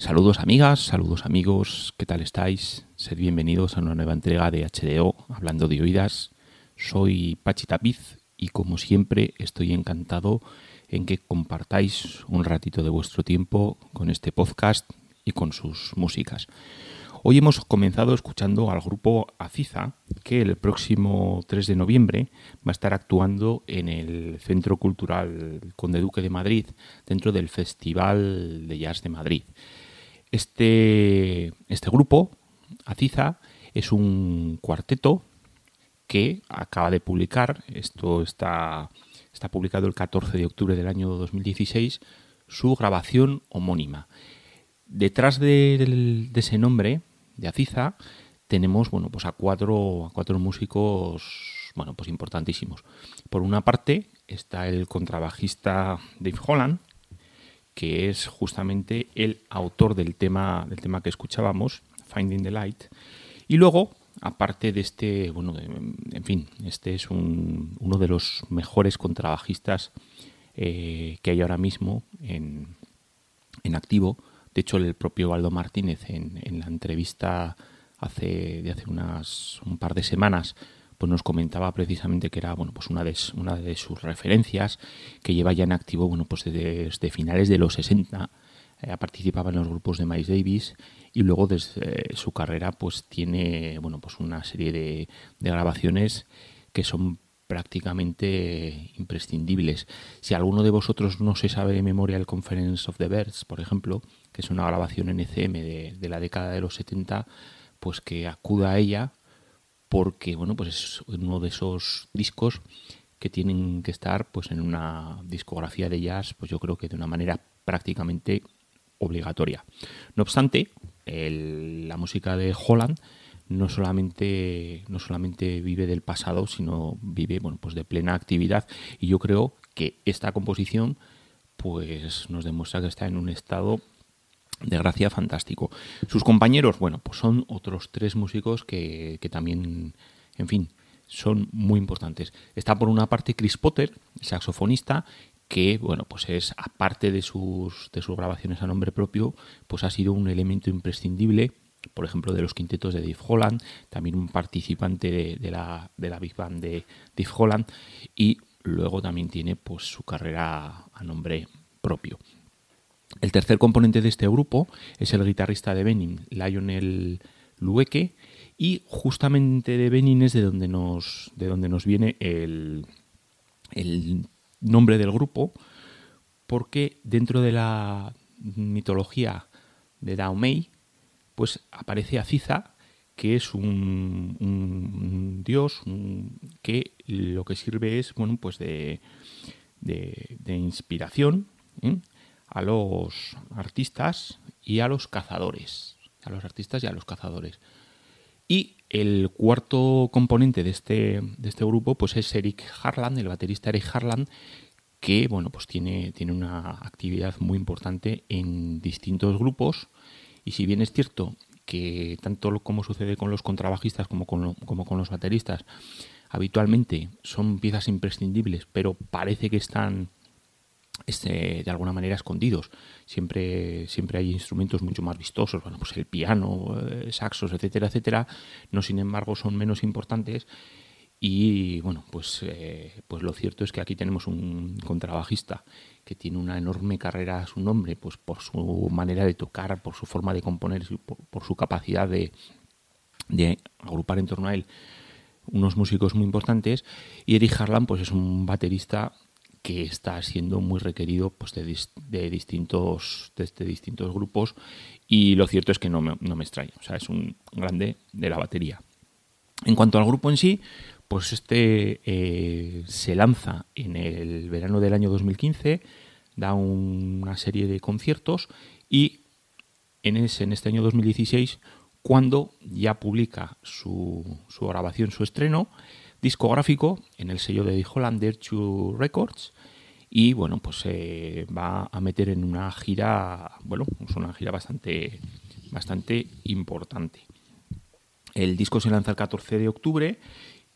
Saludos amigas, saludos amigos, ¿qué tal estáis? Sed bienvenidos a una nueva entrega de HDO, hablando de oídas. Soy Pachi Tapiz y como siempre estoy encantado en que compartáis un ratito de vuestro tiempo con este podcast y con sus músicas. Hoy hemos comenzado escuchando al grupo Aziza, que el próximo 3 de noviembre va a estar actuando en el Centro Cultural Conde Duque de Madrid, dentro del Festival de Jazz de Madrid. Este, este grupo, Aziza, es un cuarteto que acaba de publicar, esto está, está publicado el 14 de octubre del año 2016, su grabación homónima. Detrás de, ese nombre, de Aziza, tenemos bueno, pues a, cuatro, a cuatro músicos bueno, pues importantísimos. Por una parte está el contrabajista Dave Holland, que es justamente el autor del tema, del tema que escuchábamos, Finding the Light. Y luego, aparte de este, bueno, en fin, este es uno de los mejores contrabajistas eh, que hay ahora mismo en, activo. De hecho, el propio Aldo Martínez en, la entrevista hace, de hace unas, un par de semanas pues nos comentaba precisamente que era bueno pues una de, una de sus referencias que lleva ya en activo bueno pues desde, finales de los 60 eh, participaba en los grupos de Miles Davis y luego desde su carrera pues tiene bueno pues una serie de, grabaciones que son prácticamente imprescindibles. Si alguno de vosotros no se sabe de memoria el Conference of the Birds, por ejemplo, que es una grabación NCM de, de la década de los 70, pues que acuda a ella porque bueno, pues es uno de esos discos que tienen que estar pues en una discografía de jazz, pues yo creo que de una manera prácticamente obligatoria. No obstante, la música de Holland no solamente, no solamente vive del pasado, sino vive bueno, pues de plena actividad. Y yo creo que esta composición pues nos demuestra que está en un estado de gracia fantástico. Sus compañeros, bueno, pues son otros tres músicos que, también, en fin, son muy importantes. Está por una parte Chris Potter, saxofonista, que, bueno, pues es, aparte de sus, de sus grabaciones a nombre propio, pues ha sido un elemento imprescindible, por ejemplo, de los quintetos de Dave Holland, también un participante de, de, la, de la Big Band de Dave Holland, y luego también tiene pues su carrera a nombre propio. El tercer componente de este grupo es el guitarrista de Benin, Lionel Lueke, y justamente de Benin es de donde nos, de donde nos viene el, nombre del grupo, porque dentro de la mitología de Daomei, pues aparece Aziza, que es un, dios que lo que sirve es bueno pues de, de, inspiración ¿eh? A los artistas y a los cazadores. A los artistas y a los cazadores. Y el cuarto componente de este, de este grupo pues es Eric Harland, el baterista Eric Harland, que bueno, pues tiene, tiene una actividad muy importante en distintos grupos. Y si bien es cierto que tanto como sucede con los contrabajistas como con, como con los bateristas, habitualmente son piezas imprescindibles, pero parece que están este, de alguna manera escondidos. Siempre, siempre hay instrumentos mucho más vistosos, bueno, pues el piano, eh, saxos, etcétera, etcétera. No, sin embargo, son menos importantes. Y bueno, pues, eh, pues lo cierto es que aquí tenemos un contrabajista que tiene una enorme carrera a su nombre, pues por su manera de tocar, por su forma de componer, por, su capacidad de, de agrupar en torno a él unos músicos muy importantes. Y Eric Harlan, pues es un baterista que está siendo muy requerido pues, de, distintos, de, distintos grupos y lo cierto es que no me, no me extraña, o sea, es un grande de la batería. En cuanto al grupo en sí, pues este eh, se lanza en el verano del año 2015, da una serie de conciertos y en, ese, en este año 2016, cuando ya publica su, su grabación, su estreno, discográfico en el sello de Hollander 2 Records y bueno, pues se va a meter en una gira, bueno, es una gira bastante, bastante importante. El disco se lanza el 14 de octubre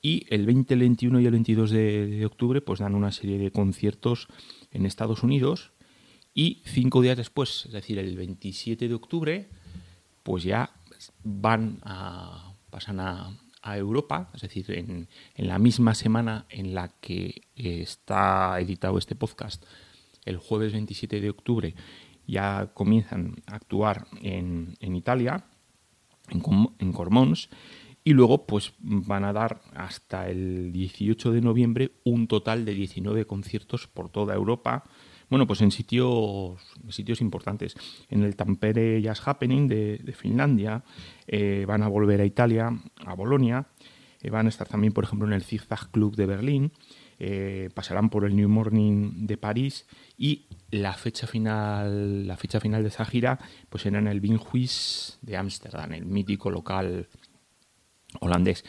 y el 20, el 21 y el 22 de, octubre pues dan una serie de conciertos en Estados Unidos Y cinco días después, es decir, el 27 de octubre, pues ya van a, pasan a, Europa, es decir, en, la misma semana en la que está editado este podcast, el jueves 27 de octubre, ya comienzan a actuar en, Italia, en, en Cormons, y luego pues van a dar hasta el 18 de noviembre un total de 19 conciertos por toda Europa, bueno, pues en sitios, sitios importantes. En el Tampere Jazz Happening de, Finlandia, eh, van a volver a Italia, a Bolonia, eh, van a estar también, por ejemplo, en el Zigzag Club de Berlín, eh, pasarán por el New Morning de París y la fecha final, la fecha final de esa gira, pues será en el Binhuis de Ámsterdam, el mítico local holandés.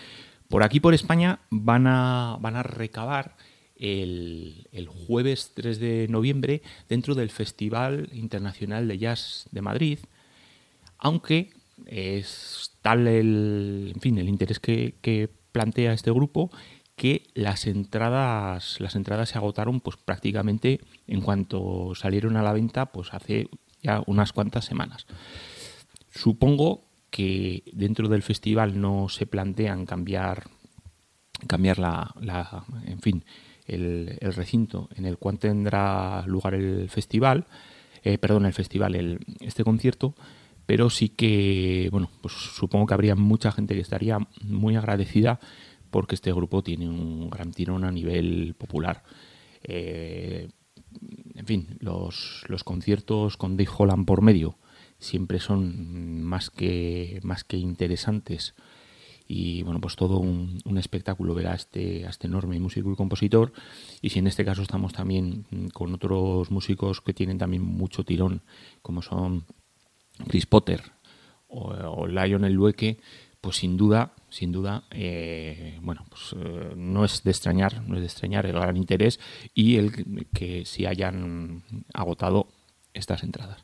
Por aquí, por España, van a, van a recabar el, jueves 3 de noviembre dentro del Festival Internacional de Jazz de Madrid, aunque es tal el, en fin, el interés que, plantea este grupo que las entradas las entradas se agotaron pues prácticamente en cuanto salieron a la venta pues hace ya unas cuantas semanas. Supongo que dentro del festival no se plantean cambiar cambiar la, la en fin el, recinto en el cual tendrá lugar el festival, eh, perdón, el festival, el, este concierto, pero sí que, bueno, pues supongo que habría mucha gente que estaría muy agradecida porque este grupo tiene un gran tirón a nivel popular. Eh, en fin, los, los, conciertos con Dave Holland por medio siempre son más que, más que interesantes y bueno, pues todo un, espectáculo ver a este, a este enorme músico y compositor. Y si en este caso estamos también con otros músicos que tienen también mucho tirón como son Chris Potter o, Lionel Lueke pues sin duda sin duda eh, bueno pues eh, no es de extrañar no es de extrañar el gran interés y el que si hayan agotado estas entradas.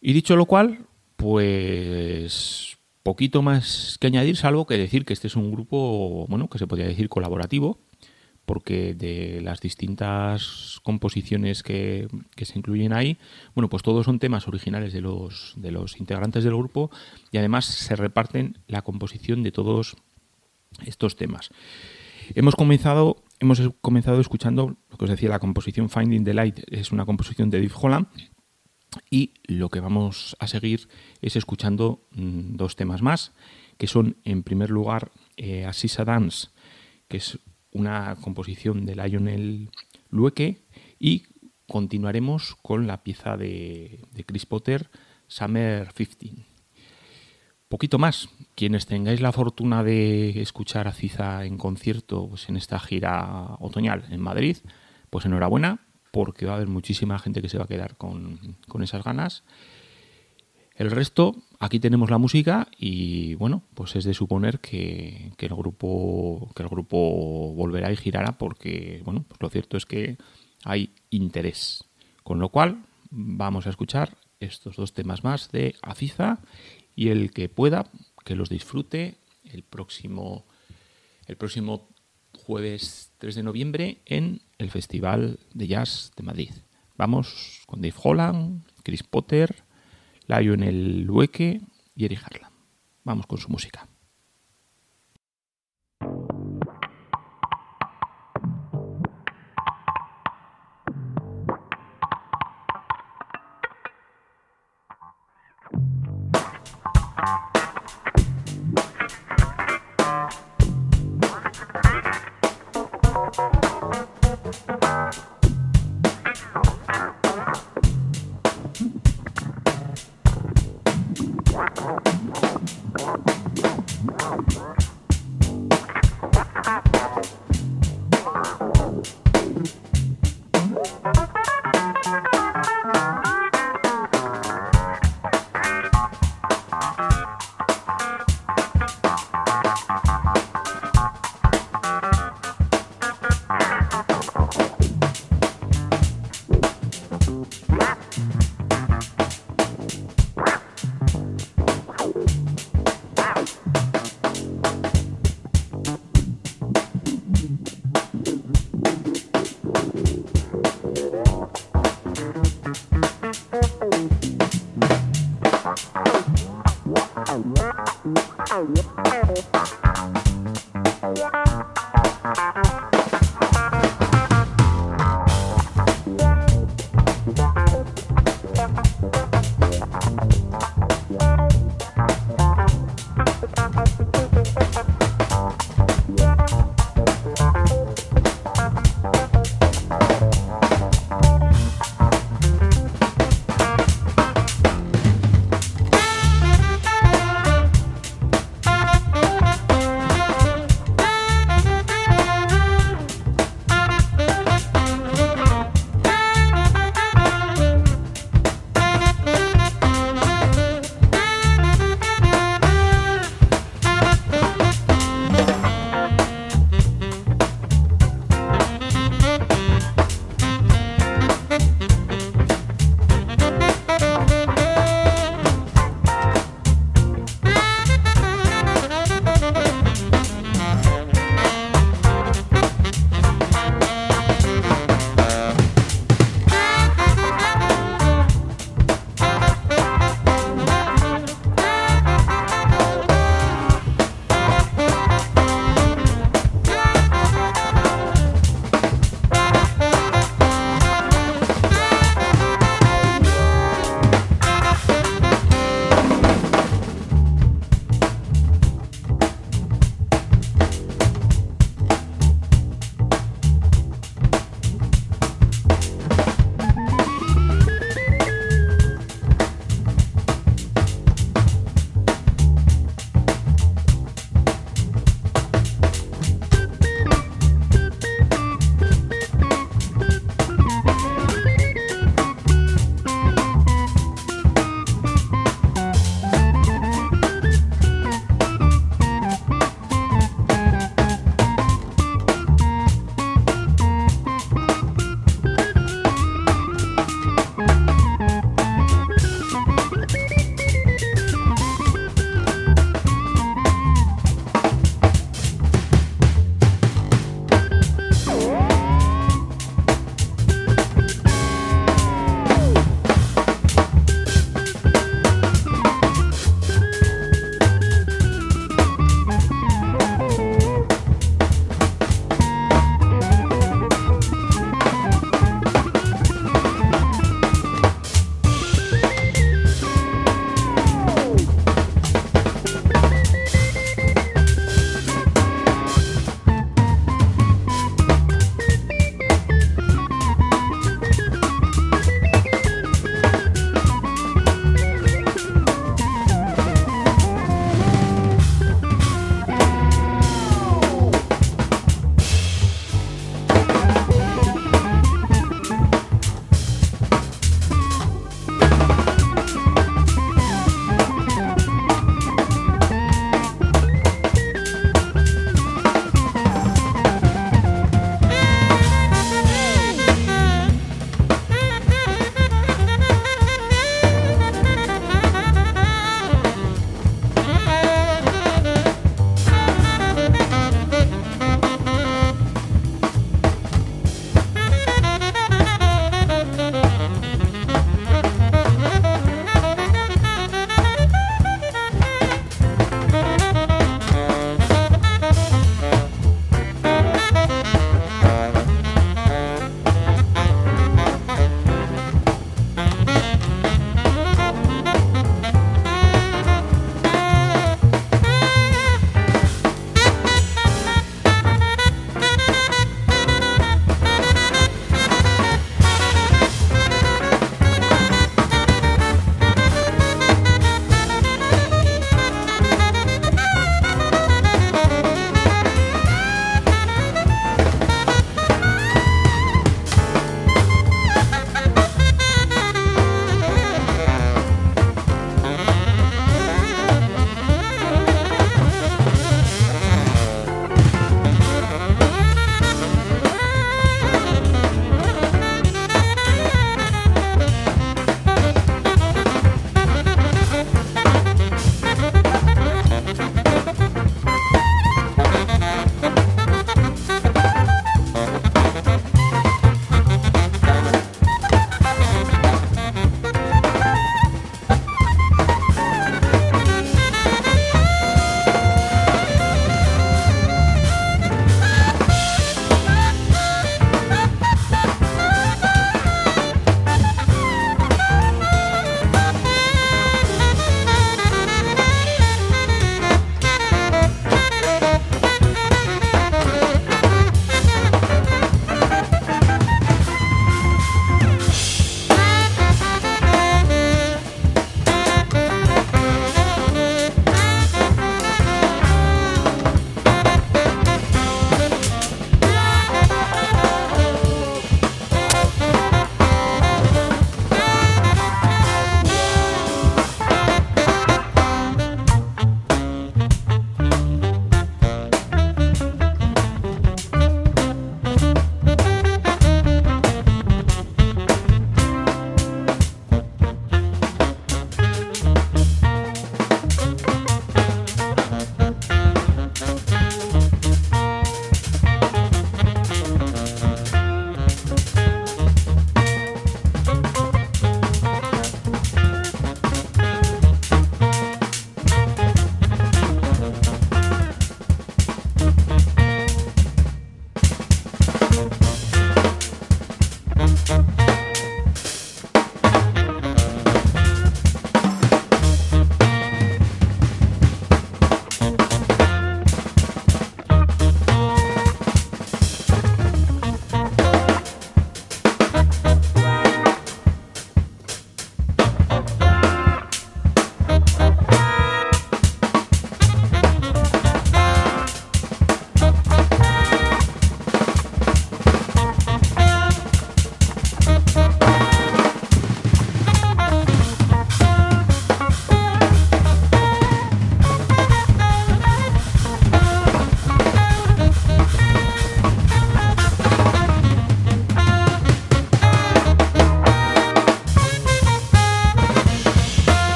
Y dicho lo cual pues poquito más que añadir, salvo que decir que este es un grupo, bueno, que se podría decir colaborativo, porque de las distintas composiciones que, se incluyen ahí, bueno, pues todos son temas originales de los, de los integrantes del grupo y además se reparten la composición de todos estos temas. Hemos comenzado, hemos comenzado escuchando lo que os decía, la composición Finding the Light es una composición de Dave Holland y lo que vamos a seguir es escuchando mm, dos temas más, que son en primer lugar eh, Asisa Dance, que es una composición de Lionel Lueke, y continuaremos con la pieza de, Chris Potter, Summer 15. Poquito más. Quienes tengáis la fortuna de escuchar a Ciza en concierto pues en esta gira otoñal en Madrid, pues enhorabuena, porque va a haber muchísima gente que se va a quedar con, esas ganas. El resto, aquí tenemos la música y bueno, pues es de suponer que, el grupo que el grupo volverá y girará porque bueno, pues lo cierto es que hay interés. Con lo cual, vamos a escuchar estos dos temas más de Aziza y el que pueda que los disfrute el próximo el próximo jueves 3 de noviembre en el Festival de Jazz de Madrid. Vamos con Dave Holland, Chris Potter, Lionel Lueque y Eric Harlan. Vamos con su música.